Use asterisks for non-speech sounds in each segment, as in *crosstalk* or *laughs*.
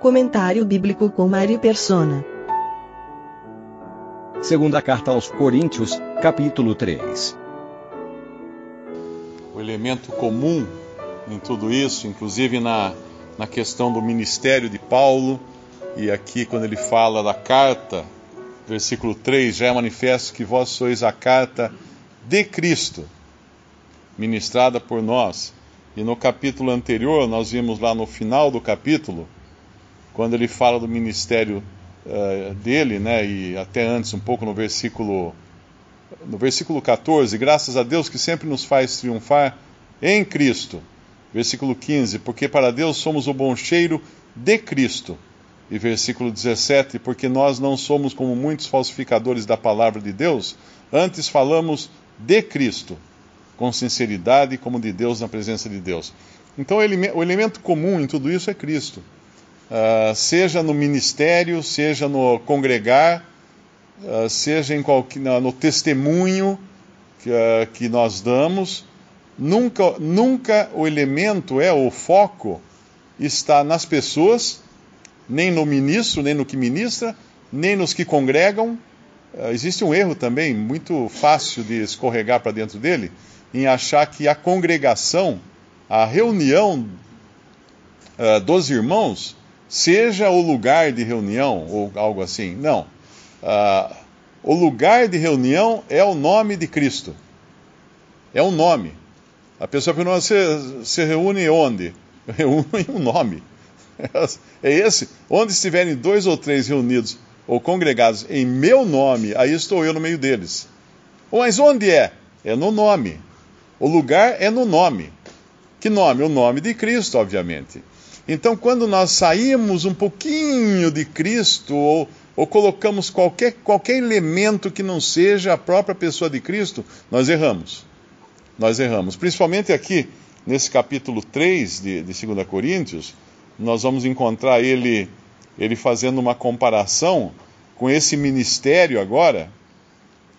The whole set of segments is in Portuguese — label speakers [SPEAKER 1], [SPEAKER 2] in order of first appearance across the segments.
[SPEAKER 1] Comentário bíblico com Mário Persona.
[SPEAKER 2] Segunda carta aos Coríntios, capítulo 3.
[SPEAKER 3] O elemento comum em tudo isso, inclusive na, na questão do ministério de Paulo, e aqui quando ele fala da carta, versículo 3, já é manifesto que vós sois a carta de Cristo, ministrada por nós. E no capítulo anterior, nós vimos lá no final do capítulo, quando ele fala do ministério uh, dele, né, e até antes, um pouco no versículo, no versículo 14, graças a Deus que sempre nos faz triunfar em Cristo. Versículo 15, porque para Deus somos o bom cheiro de Cristo. E versículo 17, porque nós não somos como muitos falsificadores da palavra de Deus, antes falamos de Cristo, com sinceridade, como de Deus na presença de Deus. Então, o elemento comum em tudo isso é Cristo. Uh, seja no ministério, seja no congregar, uh, seja qualquer, no testemunho que, uh, que nós damos, nunca, nunca o elemento é o foco está nas pessoas, nem no ministro, nem no que ministra, nem nos que congregam. existe um erro também muito fácil de escorregar para dentro dele, em achar que a congregação, a reunião dos irmãos, seja o lugar de reunião ou algo assim. Não. Uh, o lugar de reunião é o nome de Cristo. É um nome. A pessoa pergunta: você se reúne onde? *laughs* Reúne um nome. É esse. Onde estiverem dois ou três reunidos ou congregados em meu nome, aí estou eu no meio deles. Mas onde é? É no nome. O lugar é no nome. Que nome? O nome de Cristo, obviamente. Então, quando nós saímos um pouquinho de Cristo, ou, ou colocamos qualquer, qualquer elemento que não seja a própria pessoa de Cristo, nós erramos. Nós erramos. Principalmente aqui, nesse capítulo 3 de, de 2 Coríntios, nós vamos encontrar ele, ele fazendo uma comparação com esse ministério agora,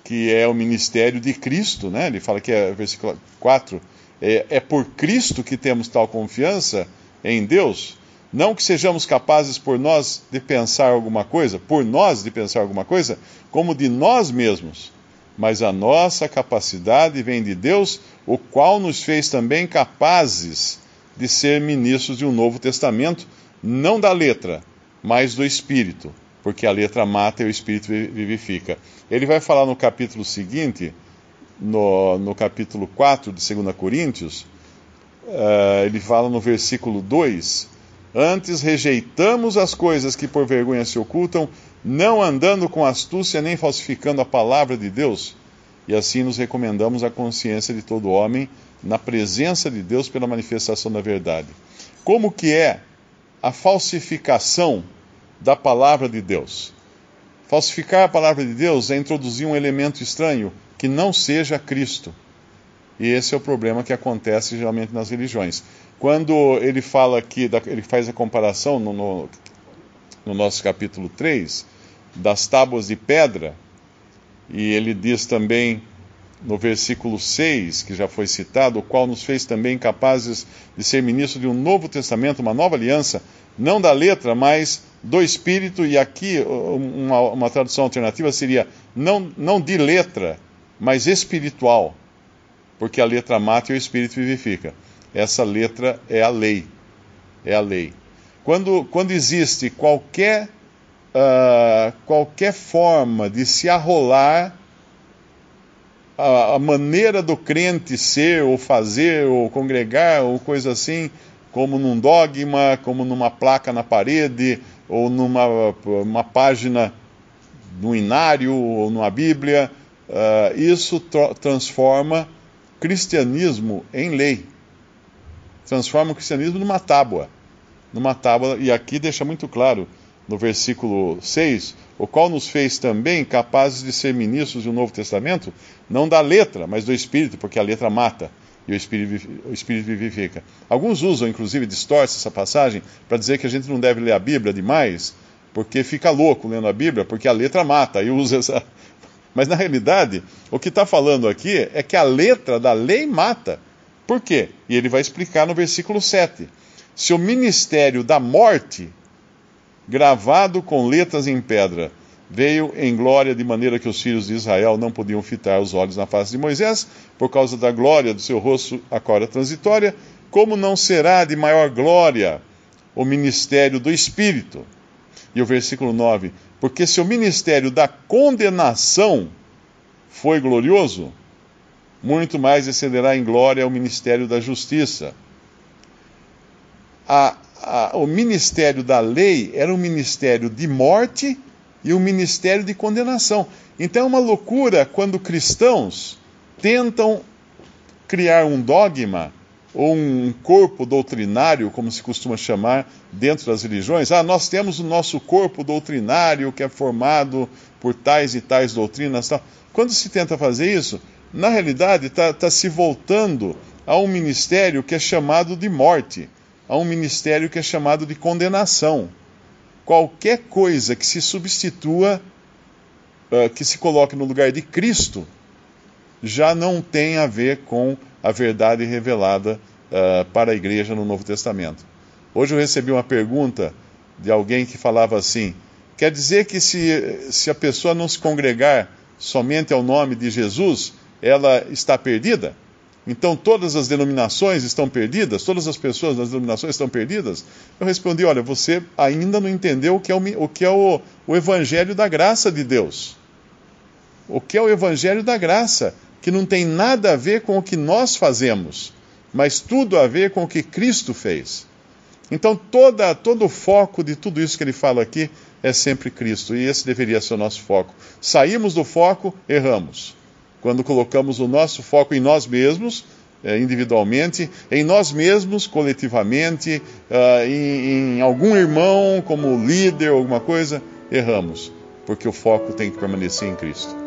[SPEAKER 3] que é o ministério de Cristo, né? Ele fala que é, versículo 4, é, é por Cristo que temos tal confiança em Deus, não que sejamos capazes por nós de pensar alguma coisa, por nós de pensar alguma coisa, como de nós mesmos, mas a nossa capacidade vem de Deus, o qual nos fez também capazes de ser ministros de um novo testamento, não da letra, mas do espírito, porque a letra mata e o espírito vivifica. Ele vai falar no capítulo seguinte, no, no capítulo 4 de 2 Coríntios, uh, ele fala no versículo 2: Antes rejeitamos as coisas que por vergonha se ocultam, não andando com astúcia nem falsificando a palavra de Deus, e assim nos recomendamos a consciência de todo homem na presença de Deus pela manifestação da verdade. Como que é a falsificação da palavra de Deus? Falsificar a palavra de Deus é introduzir um elemento estranho que não seja Cristo. E esse é o problema que acontece geralmente nas religiões. Quando ele fala aqui, ele faz a comparação no, no, no nosso capítulo 3, das tábuas de pedra, e ele diz também no versículo 6, que já foi citado, o qual nos fez também capazes de ser ministros de um novo testamento, uma nova aliança, não da letra, mas do espírito, e aqui uma, uma tradução alternativa seria não, não de letra, mas espiritual porque a letra mata e o espírito vivifica. Essa letra é a lei. É a lei. Quando, quando existe qualquer, uh, qualquer forma de se arrolar a, a, maneira do crente ser, ou fazer, ou congregar, ou coisa assim, como num dogma, como numa placa na parede, ou numa uma página no inário, ou numa Bíblia, uh, isso transforma cristianismo em lei. transforma o cristianismo numa tábua. Numa tábua, e aqui deixa muito claro no versículo 6, o qual nos fez também capazes de ser ministros do Novo Testamento, não da letra, mas do Espírito, porque a letra mata e o Espírito, o Espírito vivifica. Alguns usam, inclusive, distorcem essa passagem para dizer que a gente não deve ler a Bíblia demais, porque fica louco lendo a Bíblia, porque a letra mata, e usa essa. Mas na realidade, o que está falando aqui é que a letra da lei mata. Por quê? E ele vai explicar no versículo 7. Se o ministério da morte, gravado com letras em pedra, veio em glória de maneira que os filhos de Israel não podiam fitar os olhos na face de Moisés, por causa da glória do seu rosto, a qual era transitória, como não será de maior glória o ministério do Espírito? E o versículo 9: Porque se o ministério da condenação foi glorioso, muito mais excederá em glória o ministério da justiça. A, a, o ministério da lei era um ministério de morte e um ministério de condenação. Então é uma loucura quando cristãos tentam criar um dogma ou um corpo doutrinário, como se costuma chamar dentro das religiões. Ah, nós temos o nosso corpo doutrinário que é formado por tais e tais doutrinas. Tal. Quando se tenta fazer isso, na realidade está tá se voltando a um ministério que é chamado de morte, a um ministério que é chamado de condenação qualquer coisa que se substitua, uh, que se coloque no lugar de Cristo, já não tem a ver com a verdade revelada uh, para a igreja no Novo Testamento. Hoje eu recebi uma pergunta de alguém que falava assim: quer dizer que se, se a pessoa não se congregar somente ao nome de Jesus, ela está perdida? Então todas as denominações estão perdidas? Todas as pessoas das denominações estão perdidas? Eu respondi: olha, você ainda não entendeu o que é o, o, que é o, o Evangelho da graça de Deus. O que é o Evangelho da graça? Que não tem nada a ver com o que nós fazemos, mas tudo a ver com o que Cristo fez. Então toda, todo o foco de tudo isso que ele fala aqui é sempre Cristo, e esse deveria ser o nosso foco. Saímos do foco, erramos quando colocamos o nosso foco em nós mesmos, eh, individualmente, em nós mesmos, coletivamente, uh, em, em algum irmão como líder, alguma coisa, erramos, porque o foco tem que permanecer em Cristo.